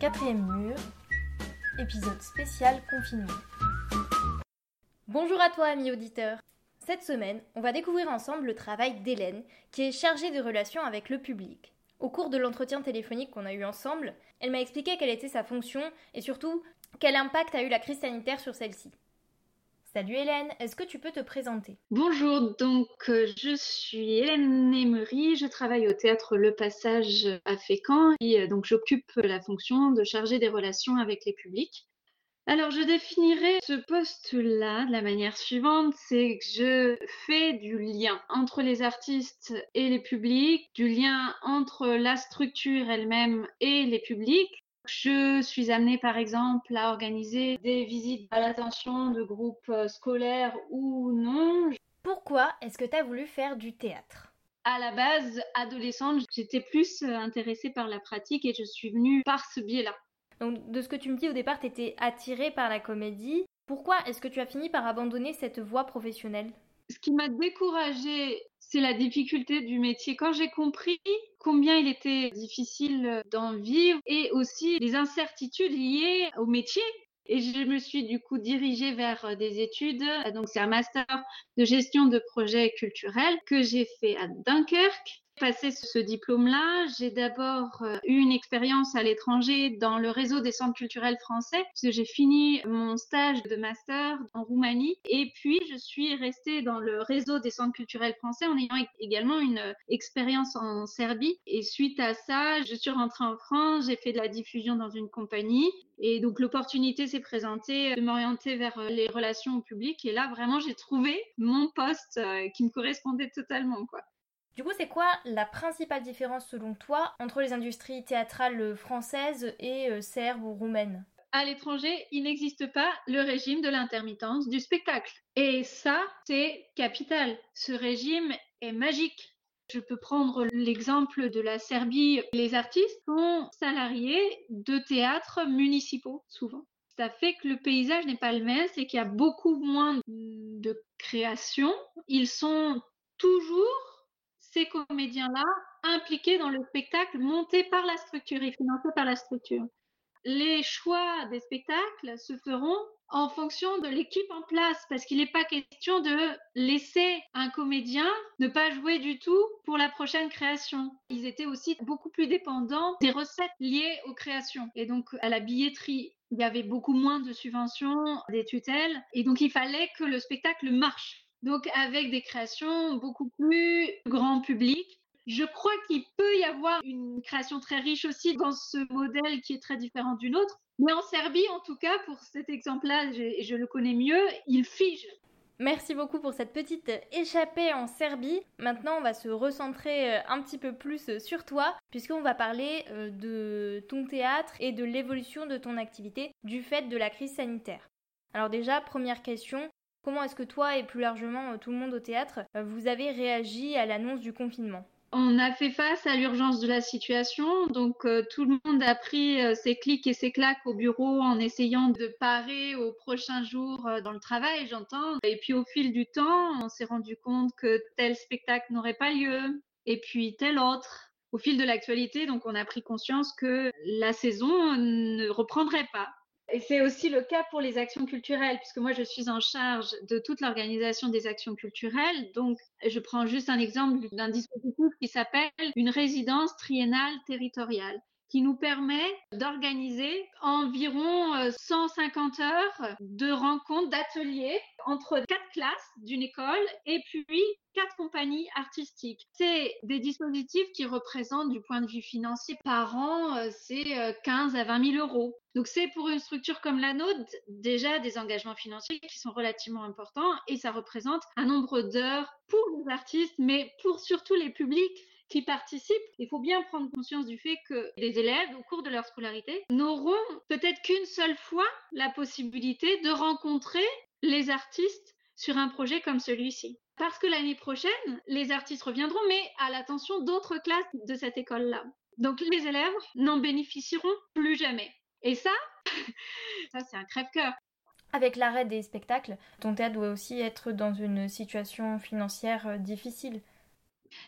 Quatrième mur, épisode spécial confinement. Bonjour à toi, ami auditeur. Cette semaine, on va découvrir ensemble le travail d'Hélène, qui est chargée de relations avec le public. Au cours de l'entretien téléphonique qu'on a eu ensemble, elle m'a expliqué quelle était sa fonction et surtout quel impact a eu la crise sanitaire sur celle-ci. Salut Hélène, est-ce que tu peux te présenter? Bonjour, donc euh, je suis Hélène Emery, je travaille au théâtre Le Passage à Fécamp et euh, donc j'occupe la fonction de chargée des relations avec les publics. Alors je définirais ce poste-là de la manière suivante, c'est que je fais du lien entre les artistes et les publics, du lien entre la structure elle-même et les publics, je suis amenée, par exemple, à organiser des visites à l'attention de groupes euh, scolaires ou non. Pourquoi est-ce que tu as voulu faire du théâtre? À la base, adolescente, j'étais plus euh, intéressée par la pratique et je suis venue par ce biais-là. Donc, de ce que tu me dis au départ, tu étais attirée par la comédie. Pourquoi est-ce que tu as fini par abandonner cette voie professionnelle? Ce qui m'a découragée c'est la difficulté du métier. Quand j'ai compris combien il était difficile d'en vivre et aussi les incertitudes liées au métier, et je me suis du coup dirigée vers des études. Donc c'est un master de gestion de projets culturels que j'ai fait à Dunkerque passé ce diplôme-là, j'ai d'abord euh, eu une expérience à l'étranger dans le réseau des centres culturels français, puisque j'ai fini mon stage de master en Roumanie. Et puis, je suis restée dans le réseau des centres culturels français en ayant également une euh, expérience en Serbie. Et suite à ça, je suis rentrée en France, j'ai fait de la diffusion dans une compagnie. Et donc, l'opportunité s'est présentée de m'orienter vers euh, les relations au public. Et là, vraiment, j'ai trouvé mon poste qui me correspondait totalement, quoi. Du coup, c'est quoi la principale différence selon toi entre les industries théâtrales françaises et euh, serbes ou roumaines? À l'étranger, il n'existe pas le régime de l'intermittence du spectacle. Et ça, c'est capital. Ce régime est magique. Je peux prendre l'exemple de la Serbie. Les artistes sont salariés de théâtres municipaux, souvent. Ça fait que le paysage n'est pas le même, c'est qu'il y a beaucoup moins de création. Ils sont toujours ces comédiens-là impliqués dans le spectacle monté par la structure et financé par la structure. Les choix des spectacles se feront en fonction de l'équipe en place, parce qu'il n'est pas question de laisser un comédien ne pas jouer du tout pour la prochaine création. Ils étaient aussi beaucoup plus dépendants des recettes liées aux créations et donc à la billetterie. Il y avait beaucoup moins de subventions, des tutelles, et donc il fallait que le spectacle marche. Donc avec des créations beaucoup plus grand public. Je crois qu'il peut y avoir une création très riche aussi dans ce modèle qui est très différent d'une autre. Mais en Serbie, en tout cas, pour cet exemple-là, je, le connais mieux, il fige. Merci beaucoup pour cette petite échappée en Serbie. Maintenant, on va se recentrer euh, un petit peu plus sur toi, puisqu'on va parler euh, de ton théâtre et de l'évolution de ton activité du fait de la crise sanitaire. Alors déjà, première question, Comment est-ce que toi et plus largement euh, tout le monde au théâtre, euh, vous avez réagi à l'annonce du confinement? On a fait face à l'urgence de la situation, donc euh, tout le monde a pris ses clics et ses claques au bureau en essayant de parer aux prochains jours dans le travail, j'entends. Et puis au fil du temps, on s'est rendu compte que tel spectacle n'aurait pas lieu, et puis tel autre. Au fil de l'actualité, donc on a pris conscience que la saison ne reprendrait pas. Et c'est aussi le cas pour les actions culturelles, puisque moi, je suis en charge de toute l'organisation des actions culturelles. Donc, je prends juste un exemple d'un dispositif qui s'appelle une résidence triennale territoriale qui nous permet d'organiser environ 150 euh, heures de rencontres, d'ateliers entre quatre classes d'une école et puis quatre compagnies artistiques. C'est des dispositifs qui représentent du point de vue financier par an, euh, c'est 15 euh, à 20 000 euros. Donc c'est pour une structure comme la nôtre déjà des engagements financiers qui sont relativement importants et ça représente un nombre d'heures pour les artistes, mais pour surtout les publics qui participent, il faut bien prendre conscience du fait que les élèves, au cours de leur scolarité, n'auront peut-être qu'une seule fois la possibilité de rencontrer les artistes sur un projet comme celui-ci. Parce que l'année prochaine, les artistes reviendront, mais à l'attention d'autres classes de cette école-là. Donc les élèves n'en bénéficieront plus jamais. Et ça, ça c'est un crève-cœur. Avec l'arrêt des spectacles, ton théâtre doit aussi être dans une situation financière euh, difficile.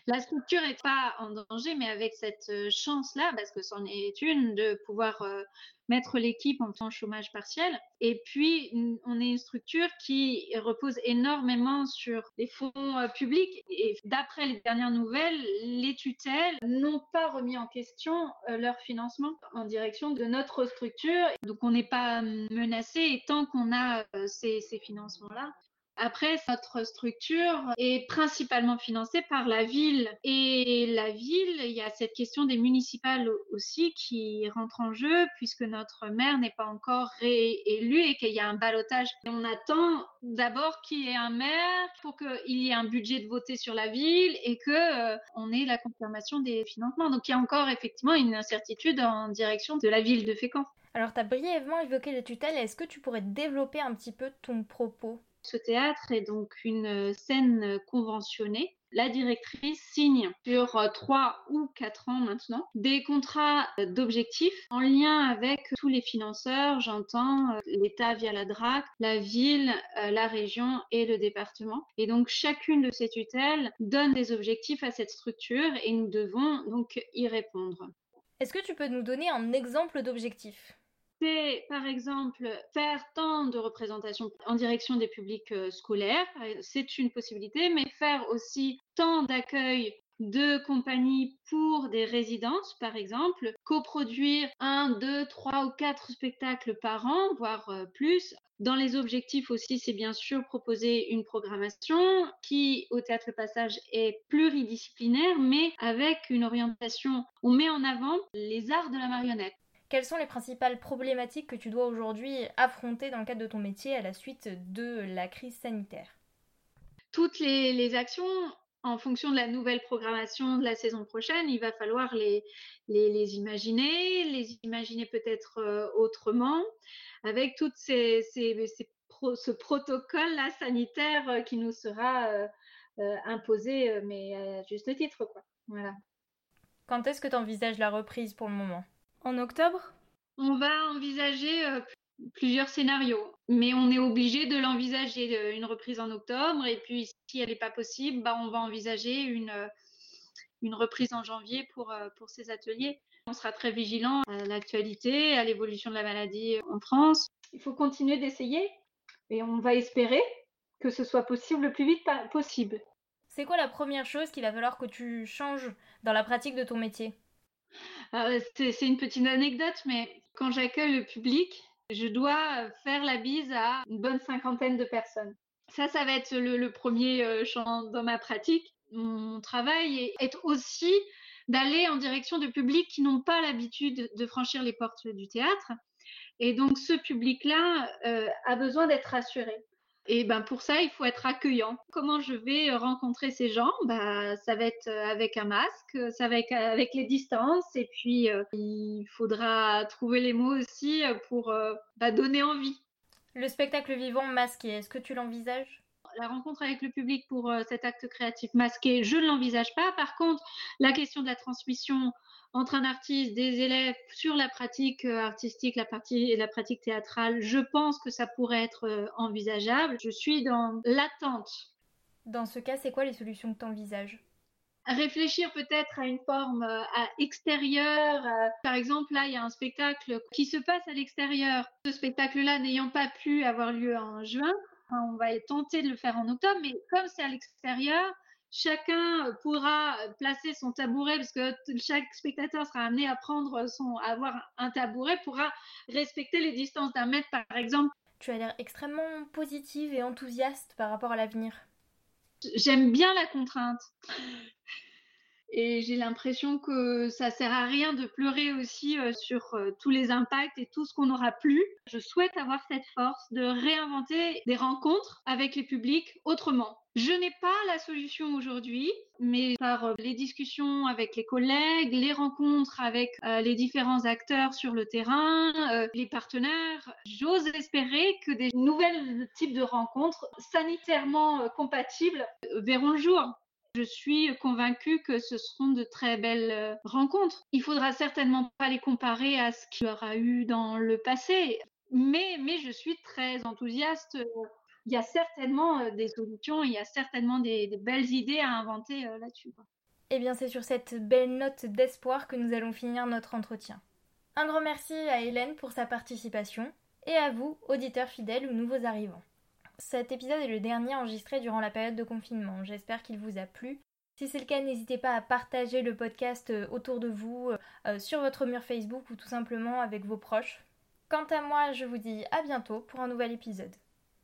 La structure n'est pas en danger, mais avec cette euh, chance-là, parce que c'en est une, de pouvoir euh, mettre l'équipe en chômage partiel. Et puis, on est une structure qui repose énormément sur les fonds euh, publics. Et d'après les dernières nouvelles, les tutelles n'ont pas remis en question leur financement en direction de notre structure. Donc, on n'est pas menacé et tant qu'on a ces financements-là, après, notre structure est principalement financée par la ville. Et la ville, il y a cette question des municipales aussi qui rentre en jeu puisque notre maire n'est pas encore réélu et qu'il y a un balotage. On attend d'abord qu'il y ait un maire pour qu'il y ait un budget de voter sur la ville et que euh, on ait la confirmation des financements. Donc il y a encore effectivement une incertitude en direction de la ville de Fécamp. Alors tu as brièvement évoqué les tutelles. Est-ce que tu pourrais développer un petit peu ton propos? Ce théâtre est donc une scène conventionnée. La directrice signe sur trois ou quatre ans maintenant des contrats d'objectifs en lien avec tous les financeurs, j'entends l'État via la DRAC, la ville, la région et le département. Et donc chacune de ces tutelles donne des objectifs à cette structure et nous devons donc y répondre. Est-ce que tu peux nous donner un exemple d'objectif? Par exemple faire tant de représentations en direction des publics euh, scolaires, euh, c'est une possibilité, mais faire aussi tant d'accueil de compagnies pour des résidences, par exemple, coproduire un, deux, trois ou quatre spectacles par an, voire euh, plus. Dans les objectifs aussi, c'est bien sûr proposer une programmation qui, au Théâtre Passage, est pluridisciplinaire, mais avec une orientation. On met en avant les arts de la marionnette. Quelles sont les principales problématiques que tu dois aujourd'hui affronter dans le cadre de ton métier à la suite de la crise sanitaire? Toutes les, actions en fonction de la nouvelle programmation de la saison prochaine, il va falloir les, les, imaginer, les imaginer peut-être euh, autrement, avec tout ces, ces, ce protocole-là sanitaire euh, qui nous sera euh, imposé, mais à juste titre. Quoi. Voilà. Quand est-ce que tu envisages la reprise pour le moment? En octobre? On va envisager euh, plusieurs scénarios, mais on est obligé de l'envisager, euh, une reprise en octobre, et puis si elle n'est pas possible, bah, on va envisager une, euh, une reprise en janvier pour, pour ces ateliers. On sera très vigilant à l'actualité, à l'évolution de la maladie en France. Il faut continuer d'essayer et on va espérer que ce soit possible le plus vite possible. C'est quoi la première chose qu'il va falloir que tu changes dans la pratique de ton métier? Ah c'est une petite anecdote, mais quand j'accueille le public, je dois faire la bise à une bonne cinquantaine de personnes. Ça, ça va être le, premier euh, champ dans ma pratique. Mon travail est aussi d'aller en direction de publics qui n'ont pas l'habitude de franchir les portes du théâtre. Et donc, ce public-là euh, a besoin d'être rassuré. Et ben pour ça, il faut être accueillant. Comment je vais rencontrer ces gens? Bah, Ça va être avec un masque, ça va être avec les distances, et puis euh, il faudra trouver les mots aussi pour euh, bah, donner envie. Le spectacle vivant masqué, est-ce que tu l'envisages? La rencontre avec le public pour euh, cet acte créatif masqué, je ne l'envisage pas. Par contre, la question de la transmission entre un artiste, des élèves sur la pratique euh, artistique, la, partie, la pratique théâtrale, je pense que ça pourrait être euh, envisageable. Je suis dans l'attente. Dans ce cas, c'est quoi les solutions que tu envisages réfléchir peut-être à une forme euh, à extérieure. Par exemple, là, il y a un spectacle qui se passe à l'extérieur. Ce spectacle-là n'ayant pas pu avoir lieu en juin, on va tenter de le faire en octobre, mais comme c'est à l'extérieur, chacun pourra placer son tabouret, parce que chaque spectateur sera amené à prendre son, à avoir un tabouret, pourra respecter les distances d'un mètre, par exemple. Tu as l'air extrêmement positive et enthousiaste par rapport à l'avenir. J'aime bien la contrainte. Et j'ai l'impression que ça sert à rien de pleurer aussi euh, sur euh, tous les impacts et tout ce qu'on n'aura plus. Je souhaite avoir cette force de réinventer des rencontres avec les publics autrement. Je n'ai pas la solution aujourd'hui, mais par euh, les discussions avec les collègues, les rencontres avec les différents acteurs sur le terrain, les partenaires, j'ose espérer que des nouvelles types de rencontres sanitairement compatibles verront le jour. Je suis convaincue que ce seront de très belles rencontres. Il faudra certainement pas les comparer à ce qu'il y aura eu dans le passé mais, mais je suis très enthousiaste. Il y a certainement des solutions, il y a certainement des, belles idées à inventer là-dessus. Eh bien, c'est sur cette belle note d'espoir que nous allons finir notre entretien. Un grand merci à Hélène pour sa participation et à vous, auditeurs fidèles ou nouveaux arrivants. Cet épisode est le dernier enregistré durant la période de confinement. J'espère qu'il vous a plu. Si c'est le cas, n'hésitez pas à partager le podcast euh, autour de vous, euh, sur votre mur Facebook ou tout simplement avec vos proches. Quant à moi, je vous dis à bientôt pour un nouvel épisode.